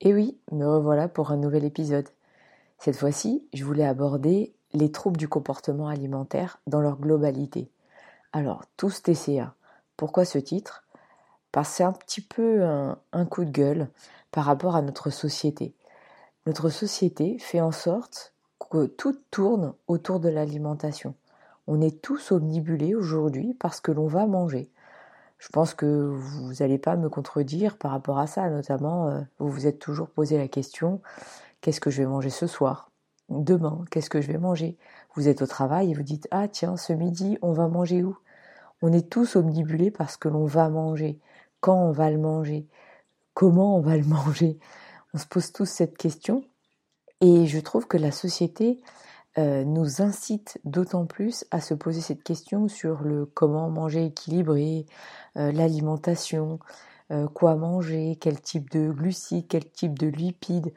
Et oui, me revoilà pour un nouvel épisode. Cette fois-ci, je voulais aborder les troubles du comportement alimentaire dans leur globalité. Alors, tous TCA. Pourquoi ce titre? Parce que c'est un petit peu un, un coup de gueule par rapport à notre société. Notre société fait en sorte que tout tourne autour de l'alimentation. On est tous omnibulés aujourd'hui parce que l'on va manger. Je pense que vous n'allez pas me contredire par rapport à ça, notamment euh, vous vous êtes toujours posé la question qu'est-ce que je vais manger ce soir? Demain, qu'est-ce que je vais manger? Vous êtes au travail et vous dites ah tiens, ce midi, on va manger où? On est tous omnibulés parce que l'on va manger. Quand on va le manger? Comment on va le manger? On se pose tous cette question. Et je trouve que la société euh, nous incite d'autant plus à se poser cette question sur le comment manger équilibré, euh, l'alimentation, euh, quoi manger, quel type de glucides, quel type de lipides.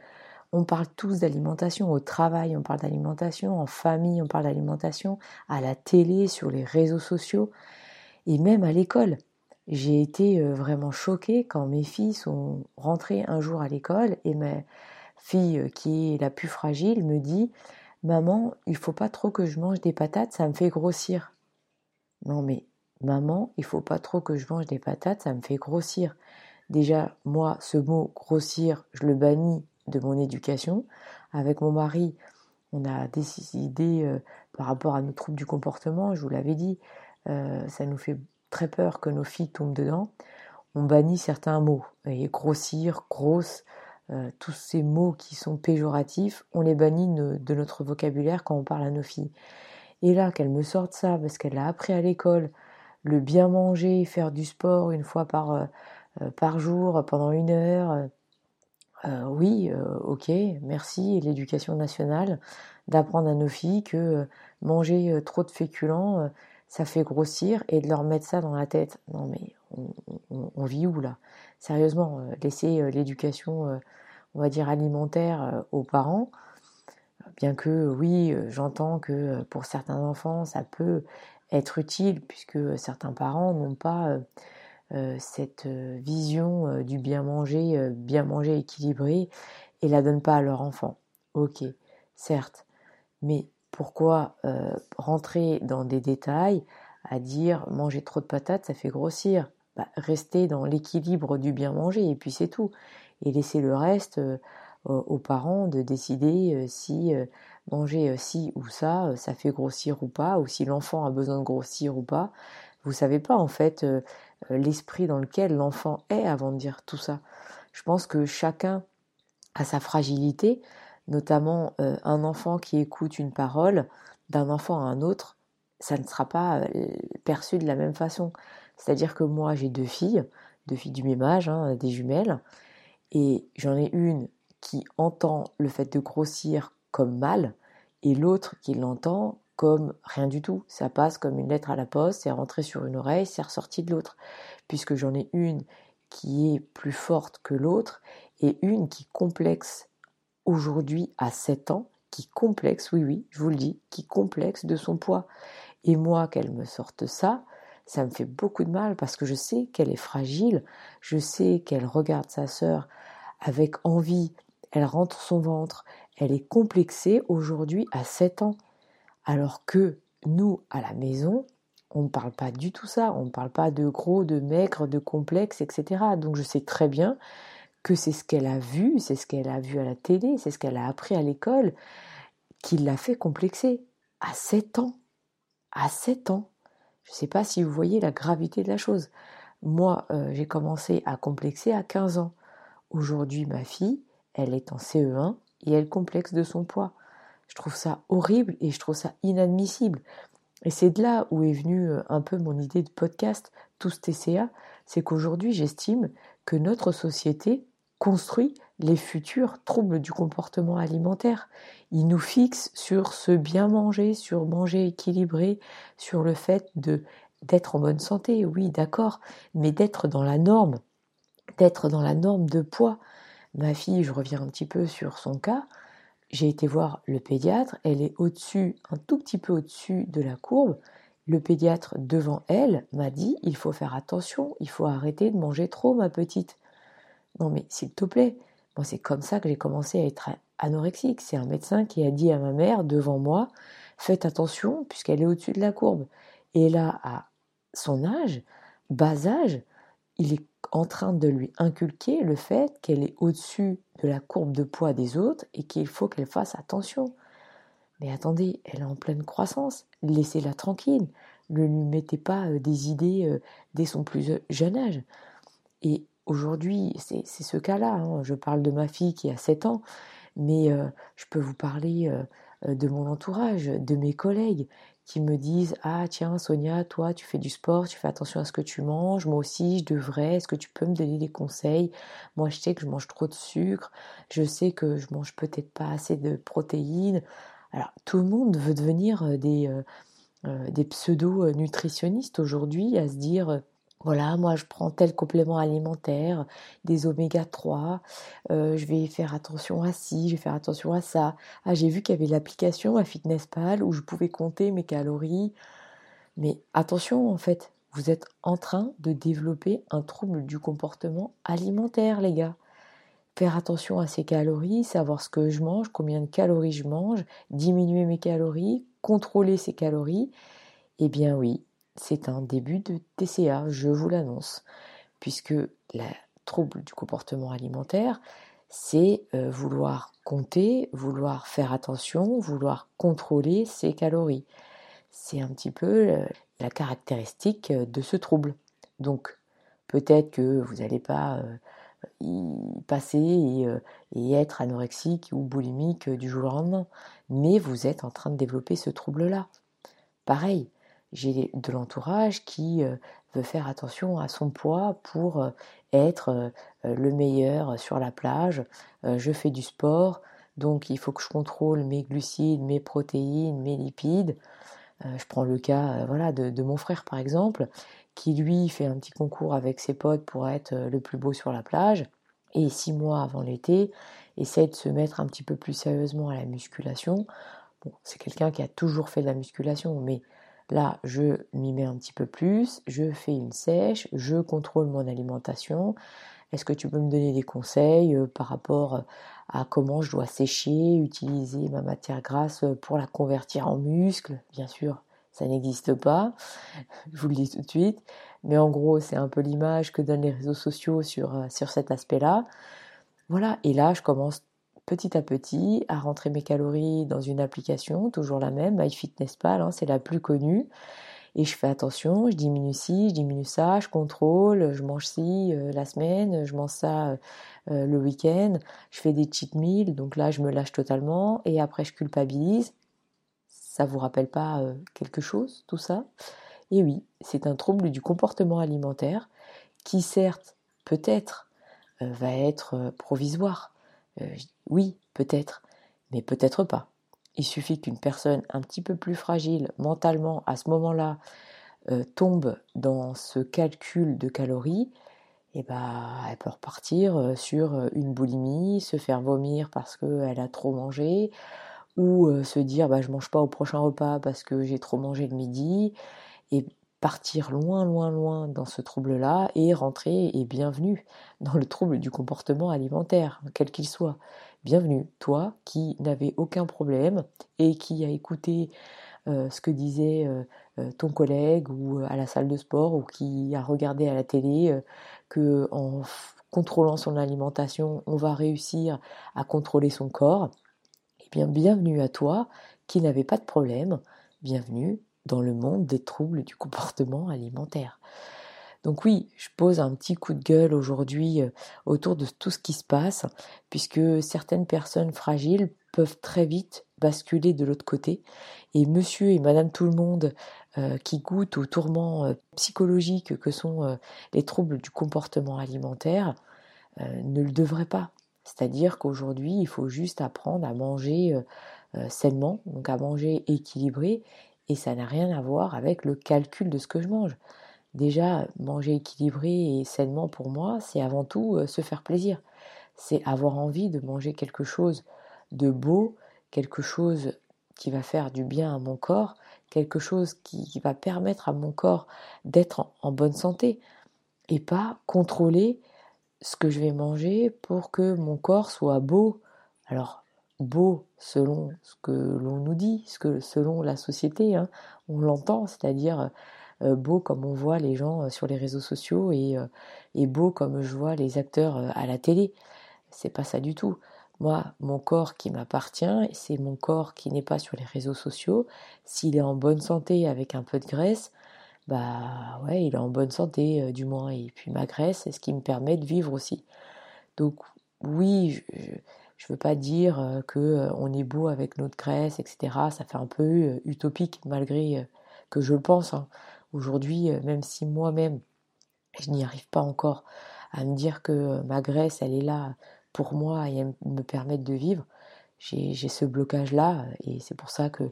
On parle tous d'alimentation au travail, on parle d'alimentation en famille, on parle d'alimentation à la télé, sur les réseaux sociaux et même à l'école. J'ai été vraiment choquée quand mes filles sont rentrées un jour à l'école et mes fille qui est la plus fragile me dit Maman, il faut pas trop que je mange des patates, ça me fait grossir. Non mais maman, il faut pas trop que je mange des patates, ça me fait grossir. Déjà, moi, ce mot grossir, je le bannis de mon éducation. Avec mon mari, on a décidé euh, par rapport à nos troubles du comportement, je vous l'avais dit, euh, ça nous fait très peur que nos filles tombent dedans. On bannit certains mots. Et grossir, grosse, euh, tous ces mots qui sont péjoratifs, on les bannit de notre vocabulaire quand on parle à nos filles. Et là, qu'elle me sorte ça, parce qu'elle a appris à l'école, le bien manger, faire du sport une fois par, euh, euh, par jour pendant une heure, oui, ok, merci, l'éducation nationale, d'apprendre à nos filles que manger trop de féculents, ça fait grossir, et de leur mettre ça dans la tête. Non mais on, vit où là? Sérieusement, laisser l'éducation on va dire, alimentaire euh, aux parents. Bien que oui, euh, j'entends que euh, pour certains enfants, ça peut être utile puisque certains parents n'ont pas cette vision du bien manger, bien manger équilibré et la donnent pas à leur enfant. Ok, certes, mais pourquoi rentrer dans des détails à dire manger trop de patates, ça fait grossir bah, Rester dans l'équilibre du bien manger et puis c'est tout et laisser le reste euh, aux parents de décider euh, si euh, manger ci ou ça, ça fait grossir ou pas, ou si l'enfant a besoin de grossir ou pas. Vous savez pas en fait l'esprit dans lequel l'enfant est avant de dire tout ça. Je pense que chacun a sa fragilité, notamment un enfant qui écoute une parole d'un enfant à un autre, ça ne sera pas perçu de la même façon. C'est-à-dire que moi j'ai deux filles, deux filles du même âge, hein, des jumelles, et j'en ai une qui entend le fait de grossir comme mal et l'autre qui l'entend comme rien du tout. Ça passe comme une lettre à la poste, c'est rentré sur une oreille, c'est ressorti de l'autre. Puisque j'en ai une qui est plus forte que l'autre et une qui complexe aujourd'hui à 7 ans, qui complexe, oui oui, je vous le dis, qui complexe de son poids. Et moi, qu'elle me sorte ça, ça me fait beaucoup de mal parce que je sais qu'elle est fragile, je sais qu'elle regarde sa sœur avec envie, elle rentre son ventre, elle est complexée aujourd'hui à 7 ans. Alors que nous, à la maison, on ne parle pas du tout ça, on ne parle pas de gros, de maigre, de complexe, etc. Donc je sais très bien que c'est ce qu'elle a vu, c'est ce qu'elle a vu à la télé, c'est ce qu'elle a appris à l'école, qui l'a fait complexer à 7 ans. À 7 ans. Je ne sais pas si vous voyez la gravité de la chose. Moi, euh, j'ai commencé à complexer à 15 ans. Aujourd'hui, ma fille, elle est en CE1 et elle complexe de son poids. Je trouve ça horrible et je trouve ça inadmissible. Et c'est de là où est venue euh, un peu mon idée de podcast, tous TCA, c'est qu'aujourd'hui j'estime que notre société construit les futurs troubles du comportement alimentaire. Il nous fixe sur ce bien manger, sur manger équilibré, sur le fait de d'être en bonne santé, oui, d'accord, mais d'être dans la norme, d'être dans la norme de poids. Ma fille, je reviens un petit peu sur son cas, j'ai été voir le pédiatre, elle est au-dessus, un tout petit peu au-dessus de la courbe. Le pédiatre devant elle m'a dit il faut faire attention, il faut arrêter de manger trop, ma petite. Non mais s'il te plaît, moi c'est comme ça que j'ai commencé à être anorexique. C'est un médecin qui a dit à ma mère devant moi faites attention puisqu'elle est au-dessus de la courbe. Et là, à son âge, bas âge, il est en train de lui inculquer le fait qu'elle est au-dessus de la courbe de poids des autres et qu'il faut qu'elle fasse attention. Mais attendez, elle est en pleine croissance, laissez-la tranquille, ne lui mettez pas euh, des idées euh, dès son plus jeune âge. Et aujourd'hui, c'est ce cas-là, hein. je parle de ma fille qui a 7 ans, mais euh, je peux vous parler de mon entourage, de mes collègues qui me disent Ah, tiens, Sonia, toi, tu fais du sport, tu fais attention à ce que tu manges, moi aussi, je devrais, est-ce que tu peux me donner des conseils? Moi, je sais que je mange trop de sucre, je sais que je mange peut-être pas assez de protéines. Alors, tout le monde veut devenir euh, des, euh, euh, des pseudo-nutritionnistes aujourd'hui, à se dire voilà, moi je prends tel complément alimentaire, des oméga 3, euh, je vais faire attention à ci, je vais faire attention à ça. Ah, j'ai vu qu'il y avait l'application à FitnessPal où je pouvais compter mes calories. Mais attention, en fait, vous êtes en train de développer un trouble du comportement alimentaire, les gars. Faire attention à ces calories, savoir ce que je mange, combien de calories je mange, diminuer mes calories, contrôler ces calories. Eh bien oui, c'est un début de TCA, je vous l'annonce, puisque le trouble du comportement alimentaire, c'est euh, vouloir compter, vouloir faire attention, vouloir contrôler ses calories. C'est un petit peu euh, la caractéristique euh, de ce trouble. Donc, peut-être que vous n'allez pas y passer et, et, être anorexique ou boulimique du jour au lendemain, mais vous êtes en train de développer ce trouble-là. Pareil, j'ai de l'entourage qui euh, veut faire attention à son poids pour euh, être euh, le meilleur sur la plage. Je fais du sport, donc il faut que je contrôle mes glucides, mes protéines, mes lipides. Je prends le cas voilà, de, mon frère par exemple, qui lui fait un petit concours avec ses potes pour être le plus beau sur la plage. Et six mois avant l'été, essaie de se mettre un petit peu plus sérieusement à la musculation. C'est quelqu'un qui a toujours fait de la musculation, mais Là, je m'y mets un petit peu plus, je fais une sèche, je contrôle mon alimentation. Est-ce que tu peux me donner des conseils euh, par rapport à comment je dois sécher, utiliser ma matière grasse pour la convertir en muscle? Bien sûr, ça n'existe pas, je vous le dis tout de suite. Mais en gros, c'est un peu l'image que donnent les réseaux sociaux sur, euh, sur cet aspect-là. Voilà, et là, je commence petit à petit à rentrer mes calories dans une application, toujours la même, MyFitnessPal, hein, c'est la plus connue. Et je fais attention, je diminue ci, je diminue ça, je contrôle, je mange ci euh, la semaine, je mange ça euh, le week-end, je fais des cheat meals, donc là je me lâche totalement et après je culpabilise. Ça vous rappelle pas euh, quelque chose, tout ça? Et oui, c'est un trouble du comportement alimentaire qui certes, peut-être, va être provisoire, euh, oui, peut-être, mais peut-être pas. Il suffit qu'une personne un petit peu plus fragile mentalement à ce moment-là euh, tombe dans ce calcul de calories, et eh ben, elle peut repartir euh, sur une boulimie, se faire vomir parce qu'elle a trop mangé, ou se dire bah, je mange pas au prochain repas parce que j'ai trop mangé le midi, partir loin, loin, loin dans ce trouble-là et rentrer et bienvenue dans le trouble du comportement alimentaire, quel qu'il soit. Bienvenue, toi qui n'avais aucun problème et qui a écouté euh, ce que disait euh, euh, ton collègue ou à la salle de sport ou qui a regardé à la télé que en contrôlant son alimentation, on va réussir à contrôler son corps. Eh bien, bienvenue à toi qui n'avais pas de problème. Bienvenue dans le monde des troubles du comportement alimentaire. Donc oui, je pose un petit coup de gueule aujourd'hui euh, autour de tout ce qui se passe, puisque certaines personnes fragiles peuvent très vite basculer de l'autre côté, et monsieur et madame tout le monde euh, qui goûtent aux tourments euh, psychologiques que sont les troubles du comportement alimentaire, ne le devrait pas. C'est-à-dire qu'aujourd'hui, il faut juste apprendre à manger sainement, donc à manger équilibré, et ça n'a rien à voir avec le calcul de ce que je mange. Déjà, manger équilibré et sainement pour moi, c'est avant tout se faire plaisir. C'est avoir envie de manger quelque chose de beau, quelque chose qui va faire du bien à mon corps, quelque chose qui, va permettre à mon corps d'être en, bonne santé et pas contrôler ce que je vais manger pour que mon corps soit beau. Alors, beau selon ce que l'on nous dit, selon la société, hein, on l'entend, c'est-à-dire euh, beau comme on voit les gens euh, sur les réseaux sociaux et, euh, beau comme je vois les acteurs à la télé. C'est pas ça du tout. Moi, mon corps qui m'appartient, c'est mon corps qui n'est pas sur les réseaux sociaux. S'il est en bonne santé avec un peu de graisse, bah ouais, il est en bonne santé euh, du moins. Et puis ma graisse, c'est ce qui me permet de vivre aussi. Donc oui, ne veux pas dire euh, que euh, est beau avec notre graisse, etc. Ça fait un peu utopique malgré que je le pense. Hein. Aujourd'hui, même si moi-même je n'y arrive pas encore à me dire que ma graisse, elle est là pour moi et me permettre de vivre, j'ai ce blocage-là et c'est pour ça que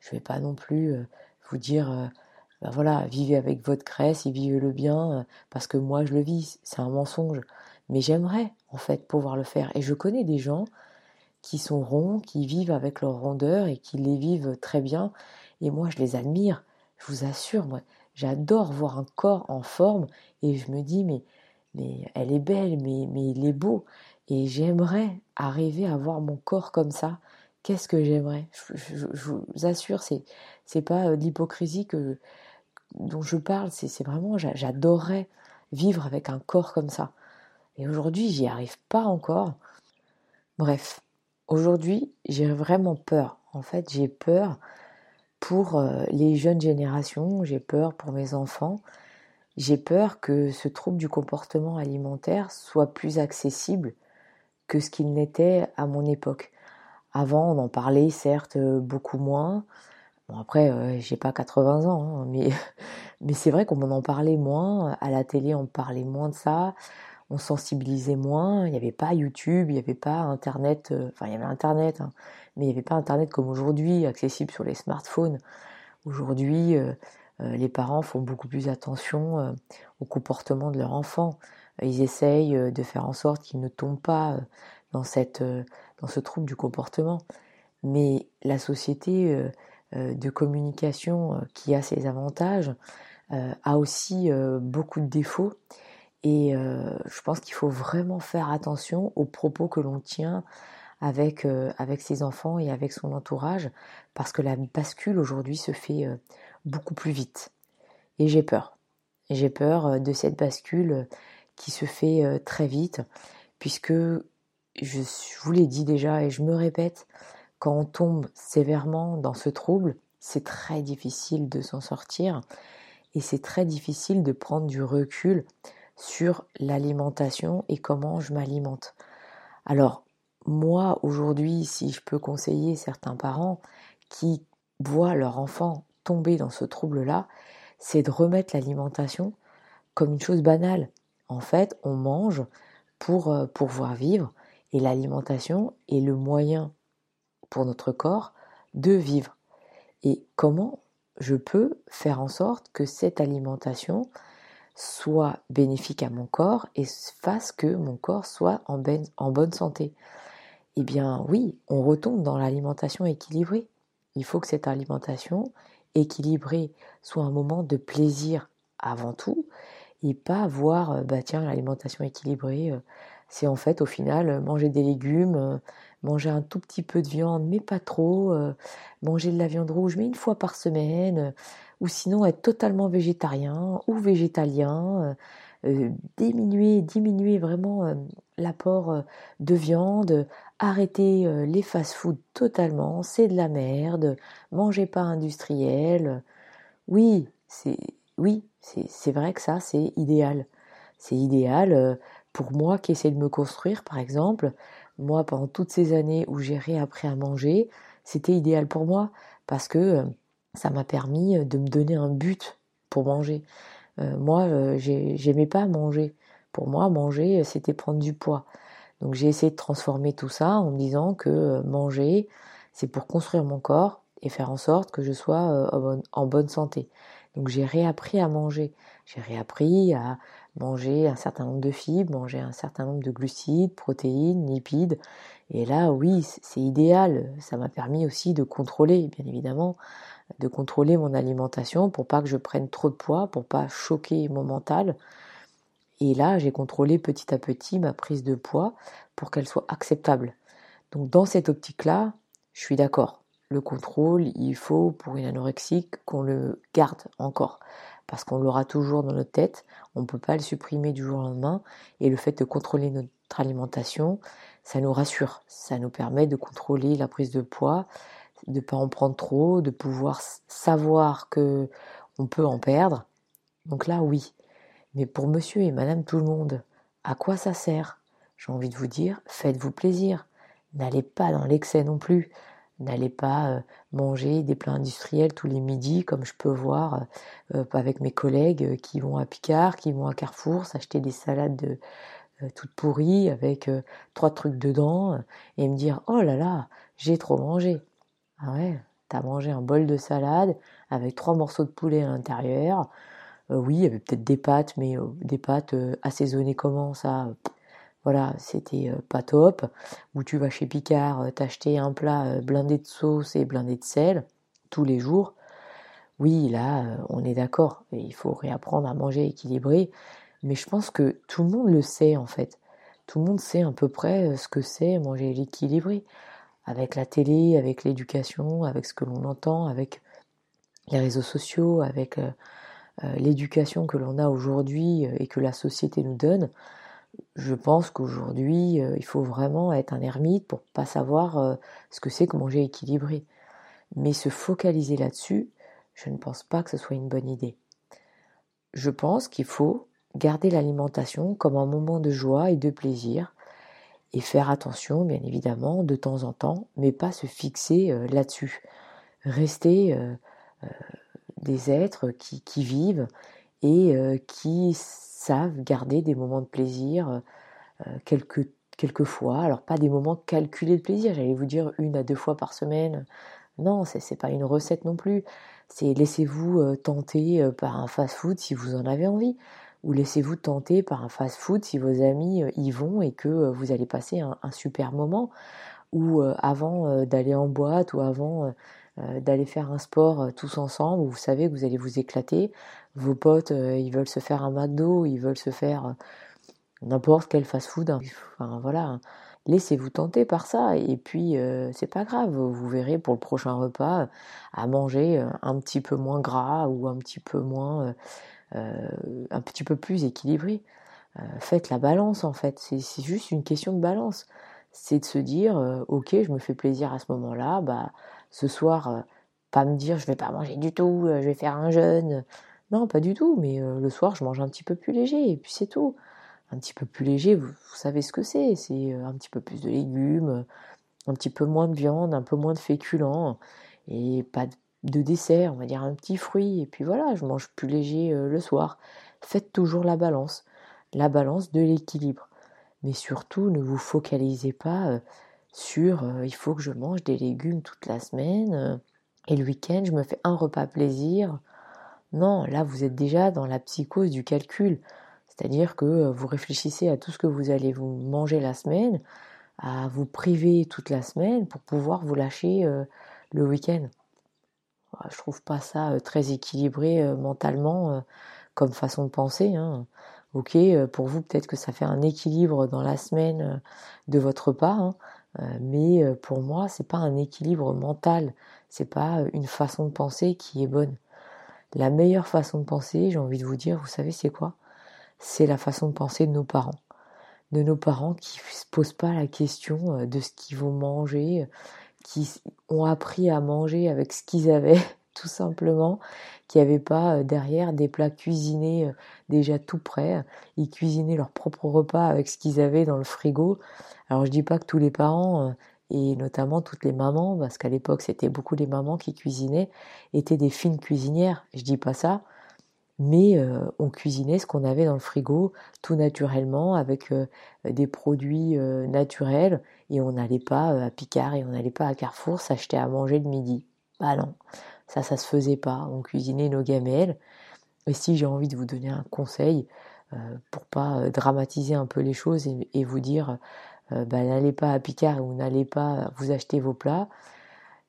je ne vais pas non plus euh, vous dire, euh, ben voilà, vivez avec votre graisse et vivez-le bien euh, parce que moi je le vis, c'est un mensonge. Mais j'aimerais en fait pouvoir le faire et je connais des gens qui sont ronds, qui vivent avec leur rondeur et qui les vivent très bien et moi je les admire, je vous assure, moi j'adore voir un corps en forme et je me dis mais elle est belle, mais, mais il est beau. Et j'aimerais arriver à voir mon corps comme ça. Qu'est-ce que j'aimerais? Je, vous assure, c'est c'est pas euh, l'hypocrisie que dont je parle. C'est vraiment, j'adorerais vivre avec un corps comme ça. Et aujourd'hui, j'y arrive pas encore. Bref, aujourd'hui, j'ai vraiment peur. En fait, j'ai peur pour euh, les jeunes générations, j'ai peur pour mes enfants, j'ai peur que ce trouble du comportement alimentaire soit plus accessible que ce qu'il n'était à mon époque. Avant, on en parlait certes euh, beaucoup moins. Bon, après, euh, j'ai pas 80 ans, hein, mais, c'est vrai qu'on en parlait moins. À la télé, on parlait moins de ça. On sensibilisait moins. Il n'y avait pas YouTube, il n'y avait pas Internet. Euh, enfin, il y avait Internet, hein, mais il n'y avait pas Internet comme aujourd'hui, accessible sur les smartphones. Aujourd'hui, les parents font beaucoup plus attention au comportement de leur enfant ils essayent euh, de faire en sorte qu'ils ne tombent pas euh, euh, dans ce trouble du comportement. Mais la société de communication qui a ses avantages a aussi beaucoup de défauts. Et je pense qu'il faut vraiment faire attention aux propos que l'on tient avec, avec ses enfants et avec son entourage, parce que la bascule aujourd'hui se fait beaucoup plus vite. Et j'ai peur. J'ai peur de cette bascule qui se fait euh, très vite, puisque je vous l'ai dit déjà et je me répète, quand on tombe sévèrement dans ce trouble, c'est très difficile de s'en sortir et c'est très difficile de prendre du recul sur l'alimentation et comment je m'alimente. Alors, moi, aujourd'hui, si je peux conseiller certains parents qui voient leur enfant tomber dans ce trouble-là, c'est de remettre l'alimentation comme une chose banale. En fait, on mange pour euh, pouvoir vivre et l'alimentation est le moyen pour notre corps de vivre. Et comment je peux faire en sorte que cette alimentation soit bénéfique à mon corps et fasse que mon corps soit en, ben, bonne santé Eh bien oui, on retombe dans l'alimentation équilibrée. Il faut que cette alimentation équilibrée soit un moment de plaisir avant tout et pas voir, euh, bah tiens, l'alimentation équilibrée, euh, c'est en fait au final euh, manger des légumes, manger un tout petit peu de viande, mais pas trop, manger de la viande rouge, mais une fois par semaine, ou sinon être totalement végétarien ou végétalien, diminuer, diminuer vraiment l'apport de viande, arrêter les fast-foods totalement, c'est de la merde, manger pas industriel. Oui, c'est oui, c'est vrai que ça, c'est idéal. C'est idéal euh, pour moi qui essaie de me construire, par exemple. Moi, pendant toutes ces années où j'ai réappris à manger, c'était idéal pour moi parce que euh, ça m'a permis de me donner un but pour manger. Moi, j'aimais pas manger. Pour moi, manger, c'était prendre du poids. Donc j'ai essayé de transformer tout ça en me disant que manger, c'est pour construire mon corps et faire en sorte que je sois en bonne santé. Donc j'ai réappris à manger. J'ai réappris à manger un certain nombre de fibres, manger un certain nombre de glucides, protéines, lipides. Et là, oui, c'est idéal. Ça m'a permis aussi de contrôler, bien évidemment, de contrôler mon alimentation pour pas que je prenne trop de poids, pour pas choquer mon mental. Et là, j'ai contrôlé petit à petit ma prise de poids pour qu'elle soit acceptable. Donc dans cette optique-là, je suis d'accord le contrôle, il faut pour une anorexique qu'on le garde encore. Parce qu'on l'aura toujours dans notre tête, on ne peut pas le supprimer du jour au lendemain. Et le fait de contrôler notre alimentation, ça nous rassure. Ça nous permet de contrôler la prise de poids, de pas en prendre trop, de pouvoir savoir que on peut en perdre. Donc là, oui. Mais pour monsieur et madame tout le monde, à quoi ça sert? J'ai envie de vous dire, faites-vous plaisir. N'allez pas dans l'excès non plus. N'allez pas euh, manger des plats industriels tous les midis comme je peux voir euh, euh, avec mes collègues qui vont à Picard, qui vont à Carrefour s'acheter des salades toutes pourries avec trois trucs dedans et me dire oh là là j'ai trop mangé. Ah ouais, t'as mangé un bol de salade avec trois morceaux de poulet à l'intérieur. oui, il y avait peut-être des pâtes, mais des pâtes assaisonnées comment ça voilà, c'était euh, pas top. Ou tu vas chez Picard euh, t'acheter un plat euh, blindé de sauce et blindé de sel tous les jours. Oui, là, on est d'accord. Il faut réapprendre à manger équilibré. Mais je pense que tout le monde le sait en fait. Tout le monde sait à peu près ce que c'est manger équilibré. Avec la télé, avec l'éducation, avec ce que l'on entend, avec les réseaux sociaux, avec l'éducation que l'on a aujourd'hui et que la société nous donne je pense qu'aujourd'hui, euh, il faut vraiment être un ermite pour pas savoir euh, ce que c'est que manger équilibré. Mais se focaliser là-dessus, je ne pense pas que ce soit une bonne idée. Je pense qu'il faut garder l'alimentation comme un moment de joie et de plaisir et faire attention, bien évidemment, de temps en temps, mais pas se fixer euh, là-dessus. Rester des êtres qui, vivent et qui savent garder des moments de plaisir euh, euh, quelques. Alors pas des moments calculés de plaisir, j'allais vous dire une à deux fois par semaine. Non, c'est n'est pas une recette non plus. C'est laissez-vous euh, tenter par un fast-food si vous en avez envie, ou laissez-vous tenter par un fast-food si vos amis y vont et que vous allez passer un, super moment, ou avant d'aller en boîte ou avant d'aller faire un sport tous ensemble où vous savez que vous allez vous éclater, vos potes, euh, ils veulent se faire un McDo, ils veulent se faire euh, n'importe quel fast-food. Hein. Enfin voilà, laissez-vous tenter par ça et puis euh, c'est pas grave, vous verrez pour le prochain repas à manger un petit peu moins gras ou un petit peu moins, un petit peu plus équilibré. faites la balance en fait, c'est juste une question de balance. C'est de se dire, ok, je me fais plaisir à ce moment-là, bah ce soir, pas me dire je vais pas manger du tout, je vais faire un jeûne. Non, pas du tout, mais euh, le soir, je mange un petit peu plus léger, et puis c'est tout. Un petit peu plus léger, vous, savez ce que c'est. C'est euh, un petit peu plus de légumes, un petit peu moins de viande, un peu moins de féculents, et pas de dessert, on va dire un petit fruit, et puis voilà, je mange plus léger euh, le soir. Faites toujours la balance, la balance de l'équilibre. Mais surtout, ne vous focalisez pas sur il faut que je mange des légumes toute la semaine, et le week-end, je me fais un repas plaisir. Non, là vous êtes déjà dans la psychose du calcul. C'est-à-dire que euh, vous réfléchissez à tout ce que vous allez vous manger la semaine, à vous priver toute la semaine pour pouvoir vous lâcher euh, le week-end. Je trouve pas ça très équilibré mentalement comme façon de penser. Hein. Ok, pour vous peut-être que ça fait un équilibre dans la semaine de votre part, hein. mais pour moi c'est pas un équilibre mental, c'est pas une façon de penser qui est bonne. La meilleure façon de penser, j'ai envie de vous dire, vous savez c'est quoi? C'est la façon de penser de nos parents. De nos parents qui se posent pas la question de ce qu'ils vont manger, qui ont appris à manger avec ce qu'ils avaient, tout simplement, qui n'avaient pas euh, derrière des plats cuisinés euh, déjà tout prêts. Ils cuisinaient leur propre repas avec ce qu'ils avaient dans le frigo. Alors je dis pas que tous les parents et notamment toutes les mamans, parce qu'à l'époque c'était beaucoup les mamans qui cuisinaient, étaient des fines cuisinières. Je dis pas ça, mais euh, on cuisinait ce qu'on avait dans le frigo tout naturellement avec euh, des produits euh, naturels et on n'allait pas à Picard et on n'allait pas à Carrefour s'acheter à manger le midi. Bah non, ça ça se faisait pas. On cuisinait nos gamelles. Et si j'ai envie de vous donner un conseil pour pas dramatiser un peu les choses et, vous dire bah, n'allez pas à Picard ou n'allez pas vous acheter vos plats,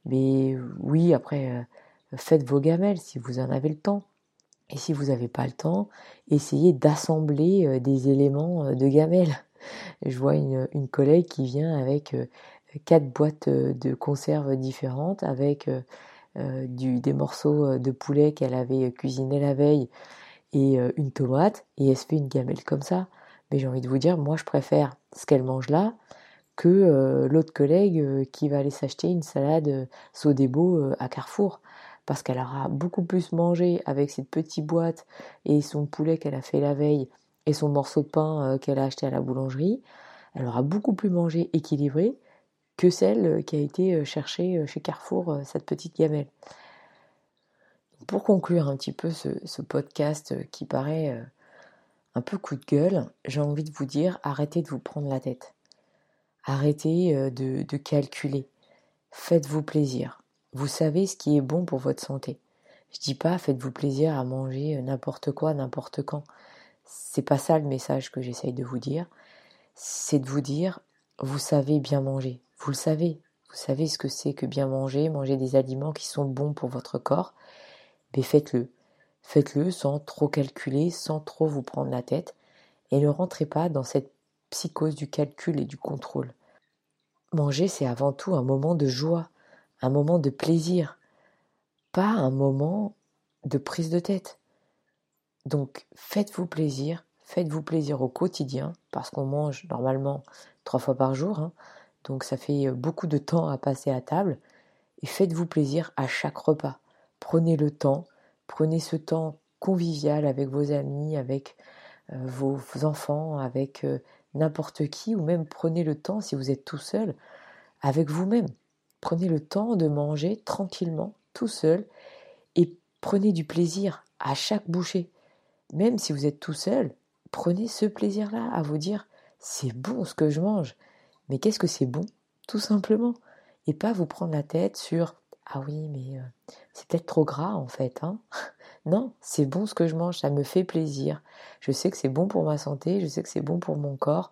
mais oui après faites vos gamelles si vous en avez le temps et si vous n'avez pas le temps, essayez d'assembler euh, des éléments euh, de gamelle. Je vois une, collègue qui vient avec euh, quatre boîtes de conserve différentes, avec du, des morceaux de poulet qu'elle avait cuisiné la veille et une tomate, et elle se fait une gamelle comme ça. Mais j'ai envie de vous dire, moi je préfère ce qu'elle mange là que l'autre collègue qui va aller s'acheter une salade Sodebo à Carrefour parce qu'elle aura beaucoup plus mangé avec cette petite boîte et son poulet qu'elle a fait la veille et son morceau de pain euh, qu'elle a acheté à la boulangerie. Elle aura beaucoup plus mangé équilibré que celle euh, qui a été euh, cherchée chez Carrefour, cette petite gamelle. Pour conclure un petit peu ce, podcast qui paraît un peu coup de gueule, j'ai envie de vous dire arrêtez de vous prendre la tête. Arrêtez de calculer. Faites-vous plaisir. Vous savez ce qui est bon pour votre santé. Je dis pas faites-vous plaisir à manger n'importe quoi, n'importe quand. C'est pas ça le message que j'essaye de vous dire. C'est de vous dire vous savez bien manger. Vous le savez. Vous savez ce que c'est que bien manger, manger des aliments qui sont bons pour votre corps. Mais faites-le. Faites-le sans trop calculer, sans trop vous prendre la tête. Et ne rentrez pas dans cette psychose du calcul et du contrôle. Manger, c'est avant tout un moment de joie un moment de plaisir, pas un moment de prise de tête. Donc faites-vous plaisir, faites-vous plaisir au quotidien, parce qu'on mange normalement trois fois par jour, hein. donc ça fait beaucoup de temps à passer à table, et faites-vous plaisir à chaque repas. Prenez le temps, prenez ce temps convivial avec vos amis, avec euh, vos, enfants, avec euh, n'importe qui, ou même prenez le temps, si vous êtes tout seul, avec vous-même. Prenez le temps de manger tranquillement, tout seul, et prenez du plaisir à chaque bouchée. Même si vous êtes tout seul, prenez ce plaisir-là à vous dire c'est bon ce que je mange. Mais qu'est-ce que c'est bon Tout simplement? Et pas vous prendre la tête sur ah oui, mais euh, c'est peut-être trop gras en fait. Hein non, c'est bon ce que je mange, ça me fait plaisir. Je sais que c'est bon pour ma santé, je sais que c'est bon pour mon corps.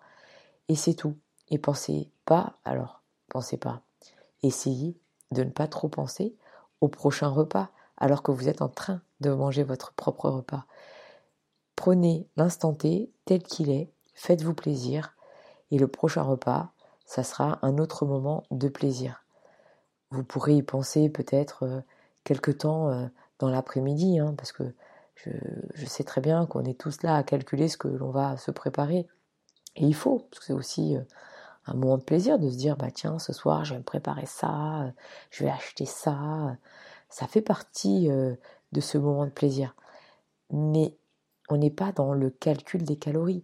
Et c'est tout. Et pensez pas, alors, pensez pas, Essayez de ne pas trop penser au prochain repas alors que vous êtes en train de manger votre propre repas. Prenez l'instant T tel qu'il est, faites-vous plaisir et le prochain repas, ça sera un autre moment de plaisir. Vous pourrez y penser peut-être euh, quelque temps euh, dans l'après-midi, hein, parce que je, sais très bien qu'on est tous là à calculer ce que l'on va se préparer. Et il faut, parce que c'est aussi euh, un moment de plaisir de se dire bah tiens ce soir je vais me préparer ça, je vais acheter ça. Ça fait partie de ce moment de plaisir. Mais on n'est pas dans le calcul des calories.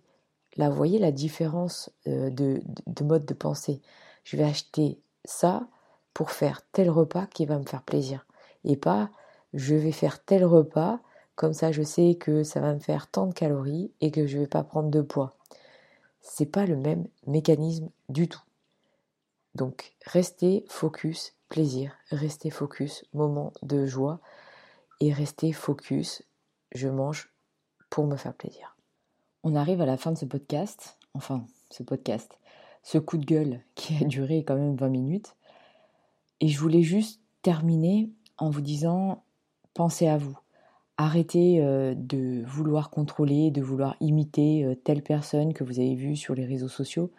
Là, vous voyez la différence euh, de, de, mode de pensée. Je vais acheter ça pour faire tel repas qui va me faire plaisir. Et pas je vais faire tel repas, comme ça je sais que ça va me faire tant de calories et que je ne vais pas prendre de poids c'est pas le même mécanisme du tout. Donc restez focus plaisir, restez focus moment de joie et restez focus je mange pour me faire plaisir. On arrive à la fin de ce podcast, enfin ce podcast, ce coup de gueule qui a duré quand même 20 minutes. Et je voulais juste terminer en vous disant pensez à vous. Arrêtez euh, de vouloir contrôler, de vouloir imiter euh, telle personne que vous avez vue sur les réseaux sociaux.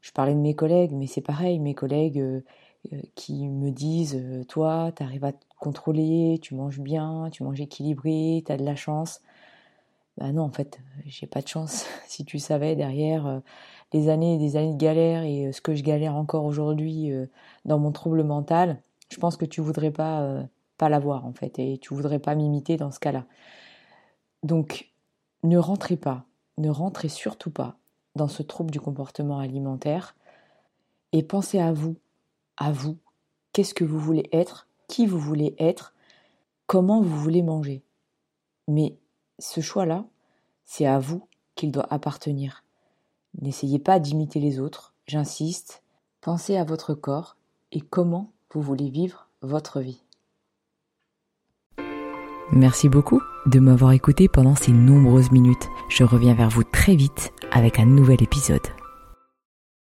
Je parlais de mes collègues, mais c'est pareil, mes collègues euh, qui me disent Toi, tu arrives à te contrôler, tu manges bien, tu manges équilibré, tu as de la chance. Ben non, en fait, j'ai pas de chance. si tu savais derrière les années et des années de galère et ce que je galère encore aujourd'hui dans mon trouble mental, je pense que tu voudrais pas pas l'avoir en fait, et tu voudrais pas m'imiter dans ce cas-là. Donc, ne rentrez pas, ne rentrez surtout pas dans ce trouble du comportement alimentaire et pensez à vous, à vous, qu'est-ce que vous voulez être, qui vous voulez être, comment vous voulez manger? Mais ce choix-là, c'est à vous qu'il doit appartenir. N'essayez pas d'imiter les autres, j'insiste, pensez à votre corps et comment vous voulez vivre votre vie. Merci beaucoup de m'avoir écouté pendant ces nombreuses minutes. Je reviens vers vous très vite avec un nouvel épisode.